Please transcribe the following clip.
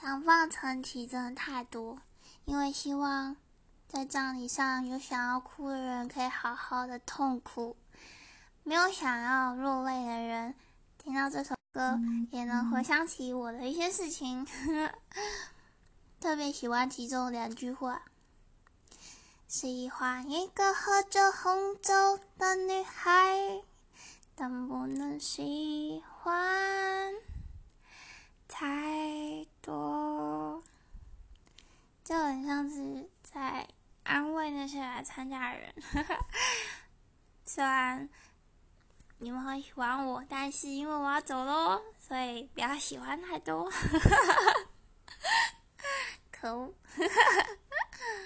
想放成期真的太多，因为希望在葬礼上有想要哭的人可以好好的痛哭，没有想要落泪的人听到这首歌也能回想起我的一些事情。特别喜欢其中两句话：喜欢一个喝着红酒的女孩，但不能喜欢太多。就很像是在安慰那些来参加的人。虽然你们很喜欢我，但是因为我要走喽，所以不要喜欢太多。可恶！